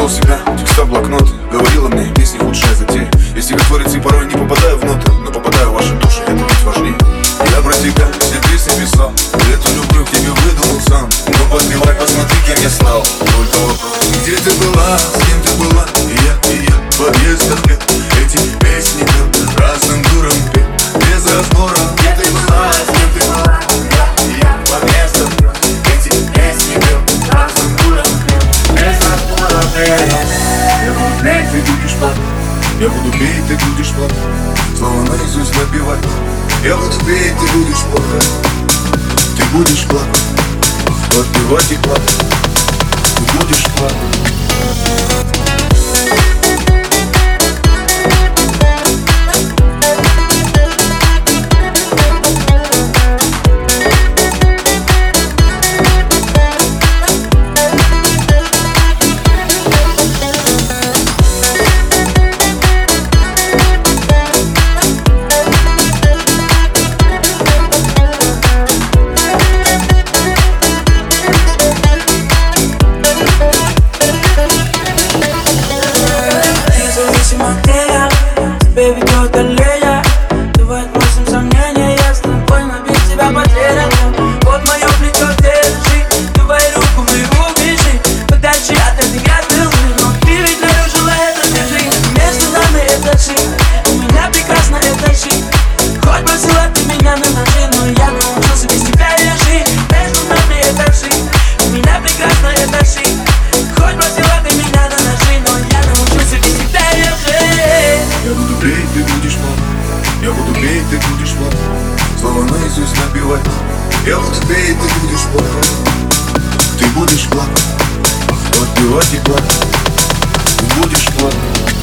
Нашел себя, текста блокнот Говорила мне, песни худшая затея. Я стихотворец порой не попадаю в ноты Но попадаю в ваши души, это ведь важнее. Я про тебя все песни писал. Эту любовь тебе выдумал сам. Но подбивай, посмотри, Я буду петь, ты будешь плакать. Слова наизусть напевать. Я буду петь, ты будешь плакать. Ты будешь плакать. Подпевать и плакать. Ты будешь плакать тебе ведет аллея Давай отбросим сомнения, я с тобой, но без тебя потерян Вот мое плечо держи, давай руку мою бежи Подальше от этой грязной но ты ведь нарушила это, держи Между нами это жизнь, у меня прекрасно это жизнь Хоть бросила ты меня на ножи, но я научился без тебя я жить Между нами это жизнь, у меня прекрасно это жизнь наизусть напевать Я буду петь, ты будешь плакать. Ты будешь плакать. Подпевать и плакать. Будешь плакать